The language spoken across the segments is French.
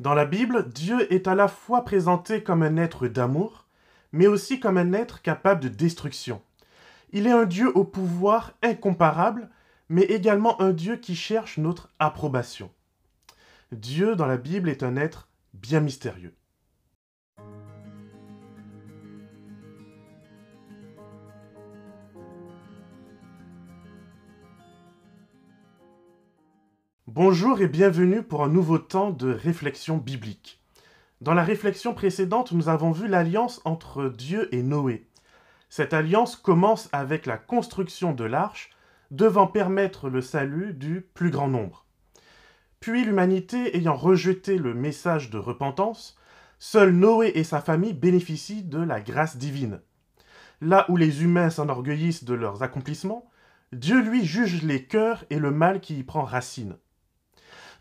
Dans la Bible, Dieu est à la fois présenté comme un être d'amour, mais aussi comme un être capable de destruction. Il est un Dieu au pouvoir incomparable, mais également un Dieu qui cherche notre approbation. Dieu dans la Bible est un être bien mystérieux. Bonjour et bienvenue pour un nouveau temps de réflexion biblique. Dans la réflexion précédente, nous avons vu l'alliance entre Dieu et Noé. Cette alliance commence avec la construction de l'arche, devant permettre le salut du plus grand nombre. Puis l'humanité ayant rejeté le message de repentance, seul Noé et sa famille bénéficient de la grâce divine. Là où les humains s'enorgueillissent de leurs accomplissements, Dieu lui juge les cœurs et le mal qui y prend racine.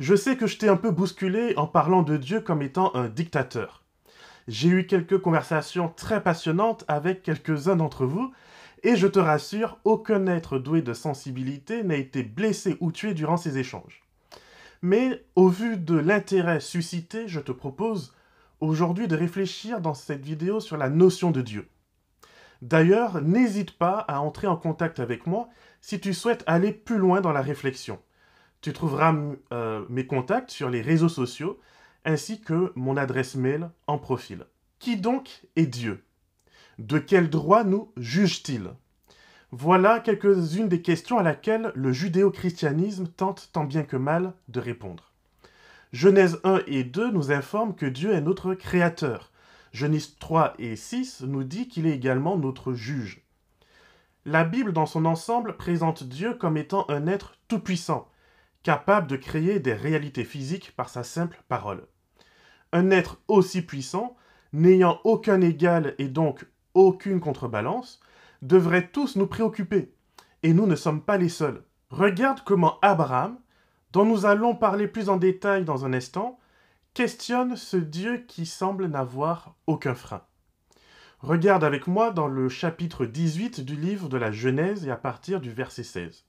Je sais que je t'ai un peu bousculé en parlant de Dieu comme étant un dictateur. J'ai eu quelques conversations très passionnantes avec quelques-uns d'entre vous, et je te rassure, aucun être doué de sensibilité n'a été blessé ou tué durant ces échanges. Mais au vu de l'intérêt suscité, je te propose aujourd'hui de réfléchir dans cette vidéo sur la notion de Dieu. D'ailleurs, n'hésite pas à entrer en contact avec moi si tu souhaites aller plus loin dans la réflexion. Tu trouveras euh, mes contacts sur les réseaux sociaux ainsi que mon adresse mail en profil. Qui donc est Dieu? De quel droit nous juge-t-il? Voilà quelques-unes des questions à laquelle le judéo-christianisme tente tant bien que mal de répondre. Genèse 1 et 2 nous informent que Dieu est notre créateur. Genèse 3 et 6 nous dit qu'il est également notre juge. La Bible dans son ensemble présente Dieu comme étant un être tout-puissant, capable de créer des réalités physiques par sa simple parole. Un être aussi puissant, n'ayant aucun égal et donc aucune contrebalance, devrait tous nous préoccuper. Et nous ne sommes pas les seuls. Regarde comment Abraham, dont nous allons parler plus en détail dans un instant, questionne ce Dieu qui semble n'avoir aucun frein. Regarde avec moi dans le chapitre 18 du livre de la Genèse et à partir du verset 16.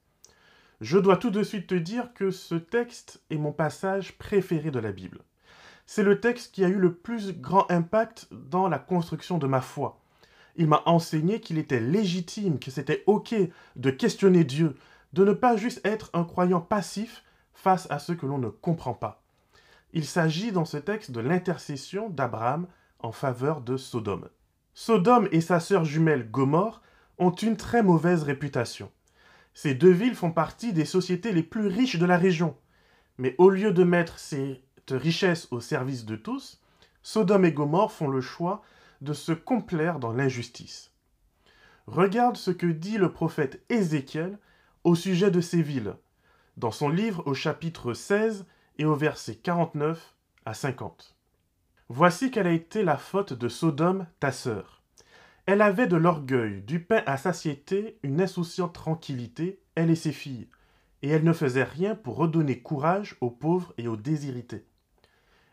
Je dois tout de suite te dire que ce texte est mon passage préféré de la Bible. C'est le texte qui a eu le plus grand impact dans la construction de ma foi. Il m'a enseigné qu'il était légitime, que c'était OK de questionner Dieu, de ne pas juste être un croyant passif face à ce que l'on ne comprend pas. Il s'agit dans ce texte de l'intercession d'Abraham en faveur de Sodome. Sodome et sa sœur jumelle Gomorre ont une très mauvaise réputation. Ces deux villes font partie des sociétés les plus riches de la région. Mais au lieu de mettre cette richesse au service de tous, Sodome et Gomorre font le choix de se complaire dans l'injustice. Regarde ce que dit le prophète Ézéchiel au sujet de ces villes, dans son livre au chapitre 16 et au verset 49 à 50. Voici quelle a été la faute de Sodome, ta sœur. Elle avait de l'orgueil, du pain à satiété, une insouciante tranquillité, elle et ses filles, et elle ne faisait rien pour redonner courage aux pauvres et aux désirités.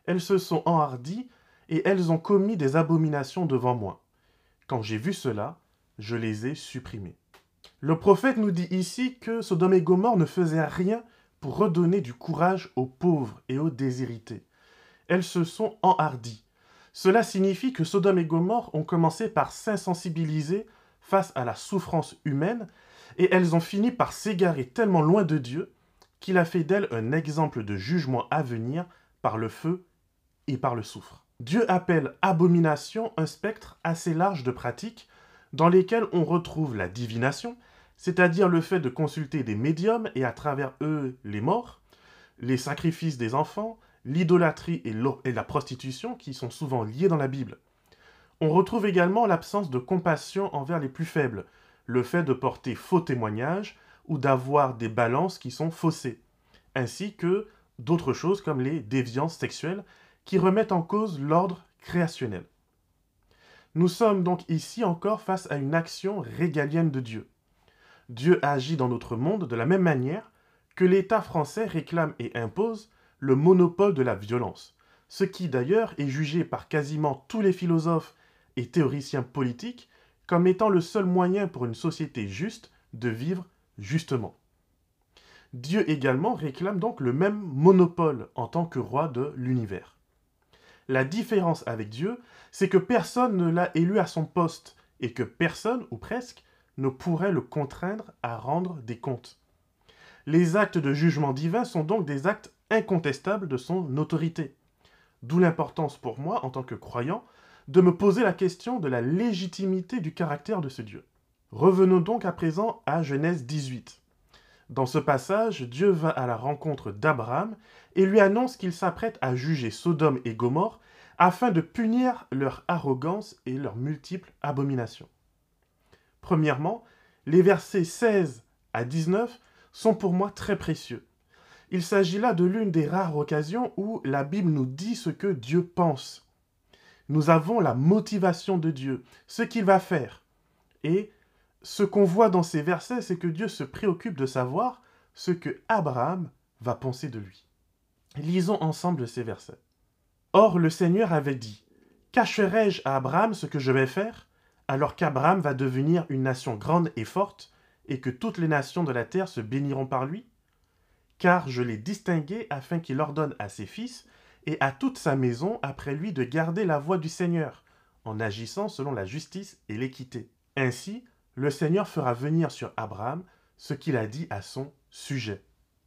Elles se sont enhardies, et elles ont commis des abominations devant moi. Quand j'ai vu cela, je les ai supprimées. Le prophète nous dit ici que Sodome et Gomorre ne faisaient rien pour redonner du courage aux pauvres et aux désirités. Elles se sont enhardies. Cela signifie que Sodome et Gomorre ont commencé par s'insensibiliser face à la souffrance humaine, et elles ont fini par s'égarer tellement loin de Dieu qu'il a fait d'elles un exemple de jugement à venir par le feu et par le soufre. Dieu appelle abomination un spectre assez large de pratiques dans lesquelles on retrouve la divination, c'est-à-dire le fait de consulter des médiums et à travers eux les morts, les sacrifices des enfants, l'idolâtrie et, la prostitution qui sont souvent liées dans la Bible. On retrouve également l'absence de compassion envers les plus faibles, le fait de porter faux témoignages ou d'avoir des balances qui sont faussées, ainsi que d'autres choses comme les déviances sexuelles qui remettent en cause l'ordre créationnel. Nous sommes donc ici encore face à une action régalienne de Dieu. Dieu agit dans notre monde de la même manière que l'État français réclame et impose le monopole de la violence, ce qui d'ailleurs est jugé par quasiment tous les philosophes et théoriciens politiques comme étant le seul moyen pour une société juste de vivre justement. Dieu également réclame donc le même monopole en tant que roi de l'univers. La différence avec Dieu, c'est que personne ne l'a élu à son poste et que personne, ou presque, ne pourrait le contraindre à rendre des comptes. Les actes de jugement divin sont donc des actes incontestables de son autorité. D'où l'importance pour moi, en tant que croyant, de me poser la question de la légitimité du caractère de ce Dieu. Revenons donc à présent à Genèse 18. Dans ce passage, Dieu va à la rencontre d'Abraham et lui annonce qu'il s'apprête à juger Sodome et Gomorre afin de punir leur arrogance et leurs multiples abominations. Premièrement, les versets 16 à 19 sont pour moi très précieux. Il s'agit là de l'une des rares occasions où la Bible nous dit ce que Dieu pense. Nous avons la motivation de Dieu, ce qu'il va faire. Et ce qu'on voit dans ces versets, c'est que Dieu se préoccupe de savoir ce que Abraham va penser de lui. Lisons ensemble ces versets. Or le Seigneur avait dit, Cacherai-je à Abraham ce que je vais faire, alors qu'Abraham va devenir une nation grande et forte, et que toutes les nations de la terre se béniront par lui? Car je l'ai distingué afin qu'il ordonne à ses fils et à toute sa maison après lui de garder la voie du Seigneur, en agissant selon la justice et l'équité. Ainsi, le Seigneur fera venir sur Abraham ce qu'il a dit à son sujet.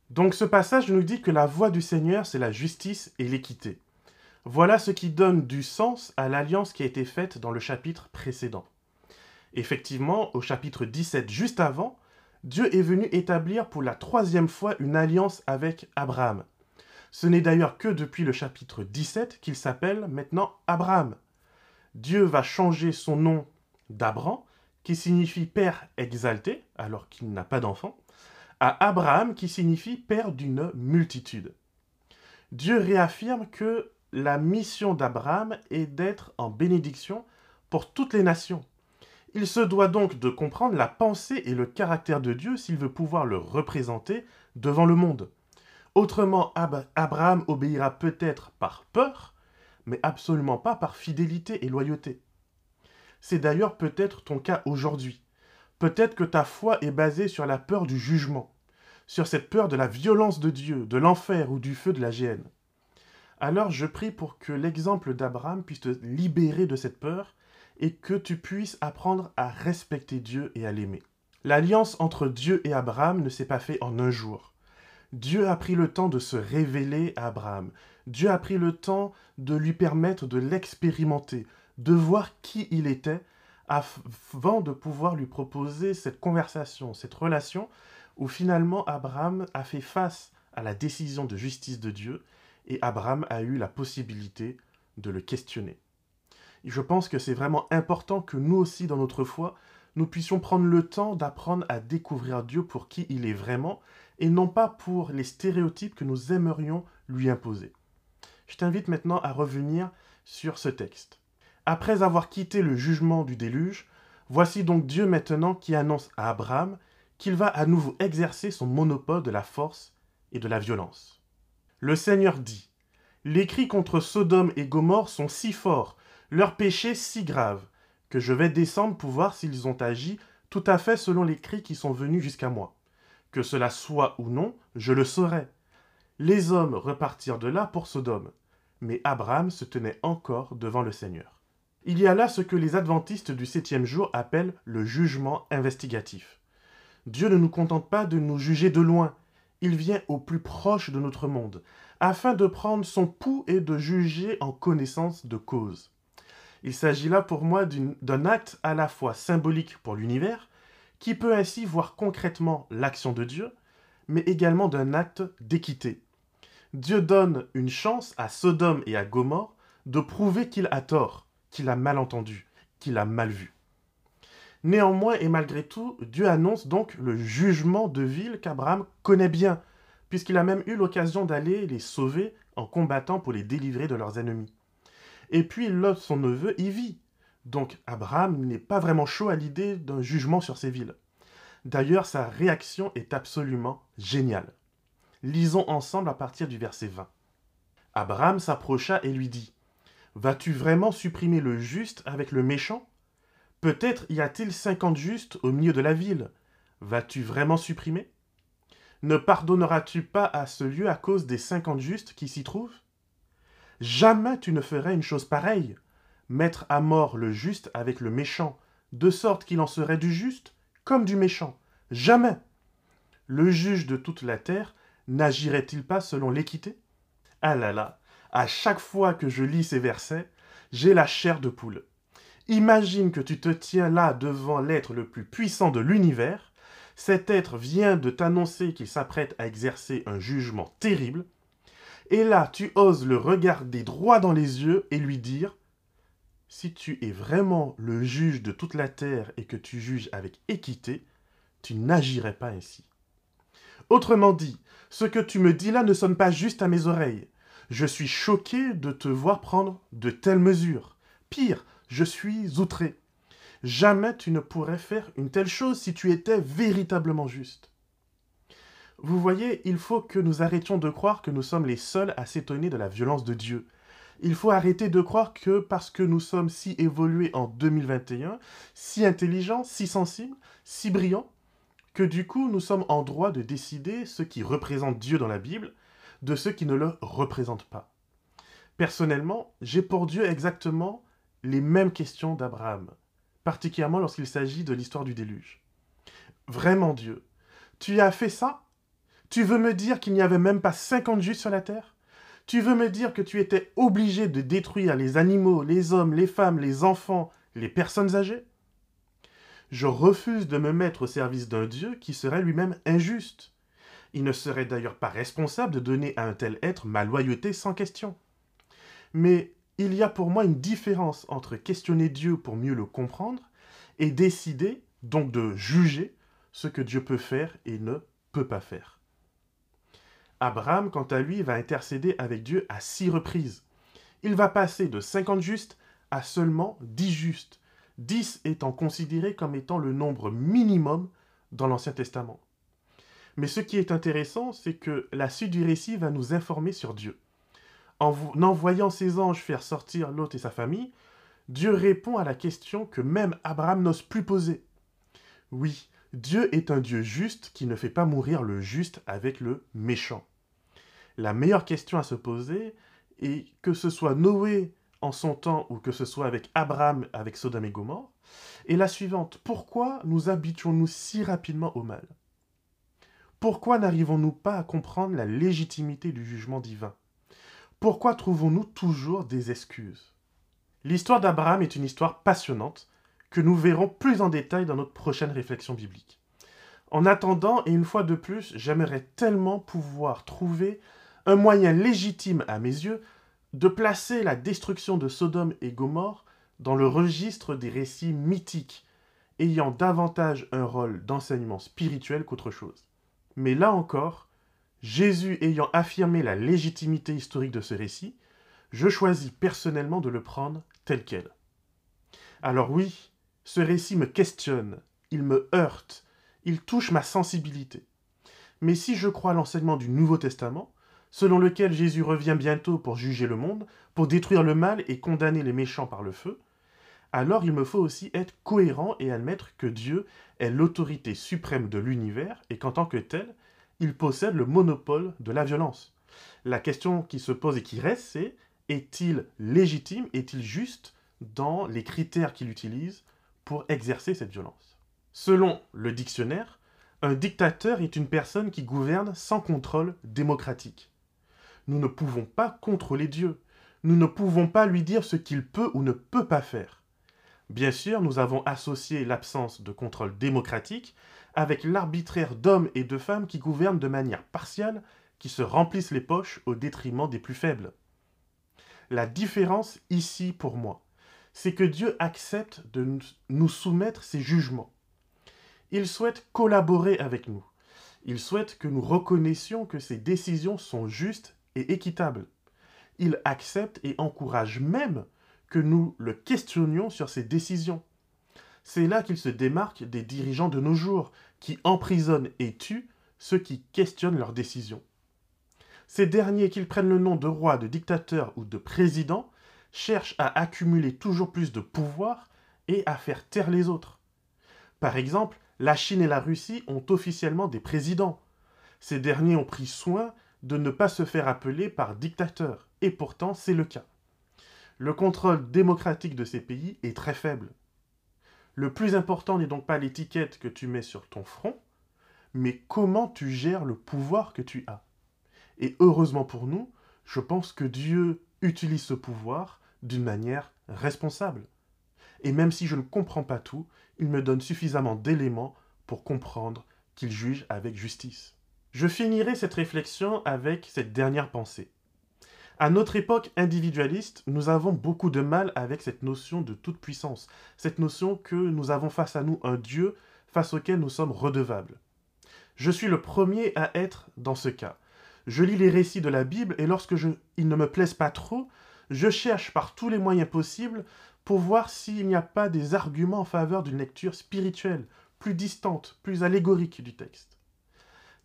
Donc ce passage nous dit que la voie du Seigneur, c'est la justice et l'équité. Voilà ce qui donne du sens à l'alliance qui a été faite dans le chapitre précédent. Effectivement, au chapitre 17, juste avant, Dieu est venu établir pour la troisième fois une alliance avec Abraham. Ce n'est d'ailleurs que depuis le chapitre 17 qu'il s'appelle maintenant Abraham. Dieu va changer son nom d'Abram, qui signifie père exalté, alors qu'il n'a pas d'enfant, à Abraham, qui signifie père d'une multitude. Dieu réaffirme que la mission d'Abraham est d'être en bénédiction pour toutes les nations. Il se doit donc de comprendre la pensée et le caractère de Dieu s'il veut pouvoir le représenter devant le monde. Autrement, Abraham obéira peut-être par peur, mais absolument pas par fidélité et loyauté. C'est d'ailleurs peut-être ton cas aujourd'hui. Peut-être que ta foi est basée sur la peur du jugement, sur cette peur de la violence de Dieu, de l'enfer ou du feu de la géhenne. Alors je prie pour que l'exemple d'Abraham puisse te libérer de cette peur et que tu puisses apprendre à respecter Dieu et à l'aimer. L'alliance entre Dieu et Abraham ne s'est pas faite en un jour. Dieu a pris le temps de se révéler à Abraham. Dieu a pris le temps de lui permettre de l'expérimenter, de voir qui il était, avant de pouvoir lui proposer cette conversation, cette relation, où finalement Abraham a fait face à la décision de justice de Dieu, et Abraham a eu la possibilité de le questionner je pense que c'est vraiment important que nous aussi, dans notre foi, nous puissions prendre le temps d'apprendre à découvrir Dieu pour qui il est vraiment, et non pas pour les stéréotypes que nous aimerions lui imposer. Je t'invite maintenant à revenir sur ce texte. Après avoir quitté le jugement du déluge, voici donc Dieu maintenant qui annonce à Abraham qu'il va à nouveau exercer son monopole de la force et de la violence. Le Seigneur dit Les cris contre Sodome et Gomorre sont si forts leur péché si grave, que je vais descendre pour voir s'ils ont agi tout à fait selon les cris qui sont venus jusqu'à moi. Que cela soit ou non, je le saurai. Les hommes repartirent de là pour Sodome, mais Abraham se tenait encore devant le Seigneur. Il y a là ce que les adventistes du septième jour appellent le jugement investigatif. Dieu ne nous contente pas de nous juger de loin, il vient au plus proche de notre monde, afin de prendre son pouls et de juger en connaissance de cause. Il s'agit là pour moi d'un acte à la fois symbolique pour l'univers, qui peut ainsi voir concrètement l'action de Dieu, mais également d'un acte d'équité. Dieu donne une chance à Sodome et à Gomorre de prouver qu'il a tort, qu'il a mal entendu, qu'il a mal vu. Néanmoins et malgré tout, Dieu annonce donc le jugement de ville qu'Abraham connaît bien, puisqu'il a même eu l'occasion d'aller les sauver en combattant pour les délivrer de leurs ennemis. Et puis Lot, son neveu, y vit. Donc Abraham n'est pas vraiment chaud à l'idée d'un jugement sur ces villes. D'ailleurs, sa réaction est absolument géniale. Lisons ensemble à partir du verset 20. Abraham s'approcha et lui dit Vas-tu vraiment supprimer le juste avec le méchant? Peut-être y a-t-il cinquante justes au milieu de la ville. Vas-tu vraiment supprimer? Ne pardonneras-tu pas à ce lieu à cause des cinquante justes qui s'y trouvent? Jamais tu ne ferais une chose pareille, mettre à mort le juste avec le méchant, de sorte qu'il en serait du juste comme du méchant. Jamais. Le juge de toute la terre n'agirait-il pas selon l'équité? Ah là là, à chaque fois que je lis ces versets, j'ai la chair de poule. Imagine que tu te tiens là devant l'être le plus puissant de l'univers, cet être vient de t'annoncer qu'il s'apprête à exercer un jugement terrible, et là tu oses le regarder droit dans les yeux et lui dire Si tu es vraiment le juge de toute la terre et que tu juges avec équité, tu n'agirais pas ainsi. Autrement dit, ce que tu me dis là ne sonne pas juste à mes oreilles. Je suis choqué de te voir prendre de telles mesures. Pire, je suis outré. Jamais tu ne pourrais faire une telle chose si tu étais véritablement juste. Vous voyez, il faut que nous arrêtions de croire que nous sommes les seuls à s'étonner de la violence de Dieu. Il faut arrêter de croire que parce que nous sommes si évolués en 2021, si intelligents, si sensibles, si brillants, que du coup nous sommes en droit de décider ce qui représente Dieu dans la Bible de ceux qui ne le représentent pas. Personnellement, j'ai pour Dieu exactement les mêmes questions d'Abraham, particulièrement lorsqu'il s'agit de l'histoire du déluge. Vraiment Dieu, tu as fait ça? Tu veux me dire qu'il n'y avait même pas 50 justes sur la terre? Tu veux me dire que tu étais obligé de détruire les animaux, les hommes, les femmes, les enfants, les personnes âgées? Je refuse de me mettre au service d'un Dieu qui serait lui-même injuste. Il ne serait d'ailleurs pas responsable de donner à un tel être ma loyauté sans question. Mais il y a pour moi une différence entre questionner Dieu pour mieux le comprendre et décider, donc de juger, ce que Dieu peut faire et ne peut pas faire. Abraham, quant à lui, va intercéder avec Dieu à six reprises. Il va passer de 50 justes à seulement 10 justes, 10 étant considérés comme étant le nombre minimum dans l'Ancien Testament. Mais ce qui est intéressant, c'est que la suite du récit va nous informer sur Dieu. En envoyant ses anges faire sortir Lot et sa famille, Dieu répond à la question que même Abraham n'ose plus poser. Oui, Dieu est un Dieu juste qui ne fait pas mourir le juste avec le méchant. La meilleure question à se poser, et que ce soit Noé en son temps ou que ce soit avec Abraham avec Sodome et Gomorre, est la suivante. Pourquoi nous habituons-nous si rapidement au mal? Pourquoi n'arrivons-nous pas à comprendre la légitimité du jugement divin? Pourquoi trouvons-nous toujours des excuses? L'histoire d'Abraham est une histoire passionnante que nous verrons plus en détail dans notre prochaine réflexion biblique. En attendant, et une fois de plus, j'aimerais tellement pouvoir trouver un moyen légitime à mes yeux de placer la destruction de Sodome et Gomorre dans le registre des récits mythiques, ayant davantage un rôle d'enseignement spirituel qu'autre chose. Mais là encore, Jésus ayant affirmé la légitimité historique de ce récit, je choisis personnellement de le prendre tel quel. Alors oui, ce récit me questionne, il me heurte, il touche ma sensibilité. Mais si je crois l'enseignement du Nouveau Testament, selon lequel Jésus revient bientôt pour juger le monde, pour détruire le mal et condamner les méchants par le feu, alors il me faut aussi être cohérent et admettre que Dieu est l'autorité suprême de l'univers et qu'en tant que tel, il possède le monopole de la violence. La question qui se pose et qui reste, c'est est-il légitime, est-il juste dans les critères qu'il utilise pour exercer cette violence? Selon le dictionnaire, un dictateur est une personne qui gouverne sans contrôle démocratique. Nous ne pouvons pas contrôler Dieu. Nous ne pouvons pas lui dire ce qu'il peut ou ne peut pas faire. Bien sûr, nous avons associé l'absence de contrôle démocratique avec l'arbitraire d'hommes et de femmes qui gouvernent de manière partiale, qui se remplissent les poches au détriment des plus faibles. La différence ici pour moi, c'est que Dieu accepte de nous soumettre ses jugements. Il souhaite collaborer avec nous. Il souhaite que nous reconnaissions que ses décisions sont justes et équitables. Il accepte et encourage même que nous le questionnions sur ses décisions. C'est là qu'il se démarque des dirigeants de nos jours, qui emprisonnent et tuent ceux qui questionnent leurs décisions. Ces derniers, qu'ils prennent le nom de roi, de dictateur ou de président, cherchent à accumuler toujours plus de pouvoir et à faire taire les autres. Par exemple, la Chine et la Russie ont officiellement des présidents. Ces derniers ont pris soin de ne pas se faire appeler par dictateur, et pourtant c'est le cas. Le contrôle démocratique de ces pays est très faible. Le plus important n'est donc pas l'étiquette que tu mets sur ton front, mais comment tu gères le pouvoir que tu as. Et heureusement pour nous, je pense que Dieu utilise ce pouvoir d'une manière responsable. Et même si je ne comprends pas tout, il me donne suffisamment d'éléments pour comprendre qu'il juge avec justice. Je finirai cette réflexion avec cette dernière pensée. À notre époque individualiste, nous avons beaucoup de mal avec cette notion de toute puissance, cette notion que nous avons face à nous un Dieu face auquel nous sommes redevables. Je suis le premier à être dans ce cas. Je lis les récits de la Bible et lorsque ils ne me plaisent pas trop, je cherche par tous les moyens possibles pour voir s'il n'y a pas des arguments en faveur d'une lecture spirituelle, plus distante, plus allégorique du texte.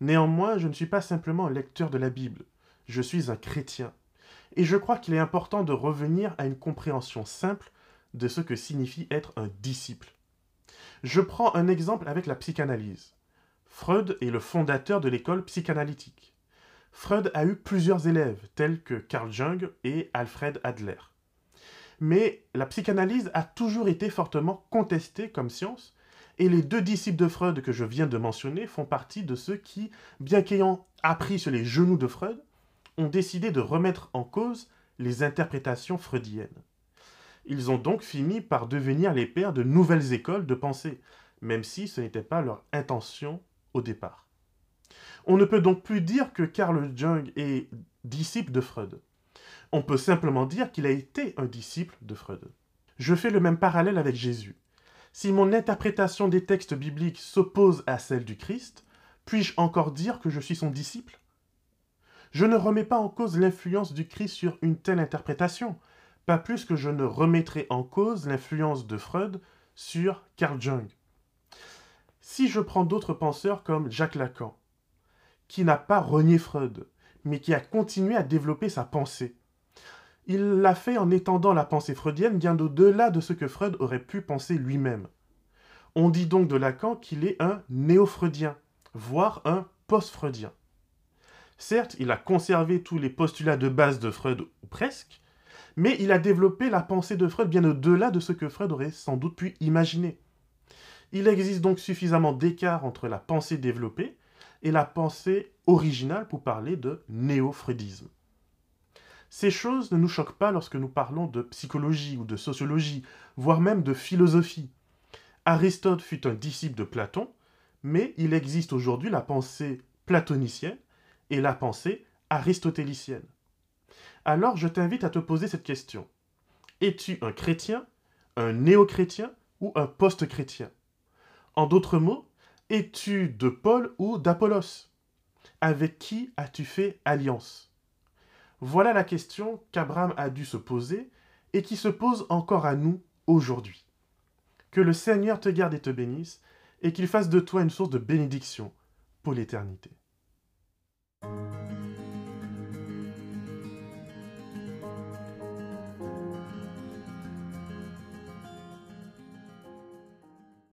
Néanmoins, je ne suis pas simplement un lecteur de la Bible, je suis un chrétien. Et je crois qu'il est important de revenir à une compréhension simple de ce que signifie être un disciple. Je prends un exemple avec la psychanalyse. Freud est le fondateur de l'école psychanalytique. Freud a eu plusieurs élèves, tels que Carl Jung et Alfred Adler. Mais la psychanalyse a toujours été fortement contestée comme science, et les deux disciples de Freud que je viens de mentionner font partie de ceux qui, bien qu'ayant appris sur les genoux de Freud, ont décidé de remettre en cause les interprétations freudiennes. Ils ont donc fini par devenir les pères de nouvelles écoles de pensée, même si ce n'était pas leur intention au départ. On ne peut donc plus dire que Carl Jung est disciple de Freud. On peut simplement dire qu'il a été un disciple de Freud. Je fais le même parallèle avec Jésus. Si mon interprétation des textes bibliques s'oppose à celle du Christ, puis-je encore dire que je suis son disciple? Je ne remets pas en cause l'influence du Christ sur une telle interprétation, pas plus que je ne remettrai en cause l'influence de Freud sur Carl Jung. Si je prends d'autres penseurs comme Jacques Lacan, qui n'a pas renié Freud, mais qui a continué à développer sa pensée, il l'a fait en étendant la pensée freudienne bien au-delà de ce que Freud aurait pu penser lui-même. On dit donc de Lacan qu'il est un néo-freudien, voire un post-freudien. Certes, il a conservé tous les postulats de base de Freud, ou presque, mais il a développé la pensée de Freud bien au-delà de ce que Freud aurait sans doute pu imaginer. Il existe donc suffisamment d'écart entre la pensée développée et la pensée originale pour parler de néo-freudisme. Ces choses ne nous choquent pas lorsque nous parlons de psychologie ou de sociologie, voire même de philosophie. Aristote fut un disciple de Platon, mais il existe aujourd'hui la pensée platonicienne et la pensée aristotélicienne. Alors je t'invite à te poser cette question. Es-tu un chrétien, un néo-chrétien ou un post-chrétien? En d'autres mots, es-tu de Paul ou d'Apollos? Avec qui as-tu fait alliance? Voilà la question qu'Abraham a dû se poser et qui se pose encore à nous aujourd'hui. Que le Seigneur te garde et te bénisse, et qu'il fasse de toi une source de bénédiction pour l'éternité.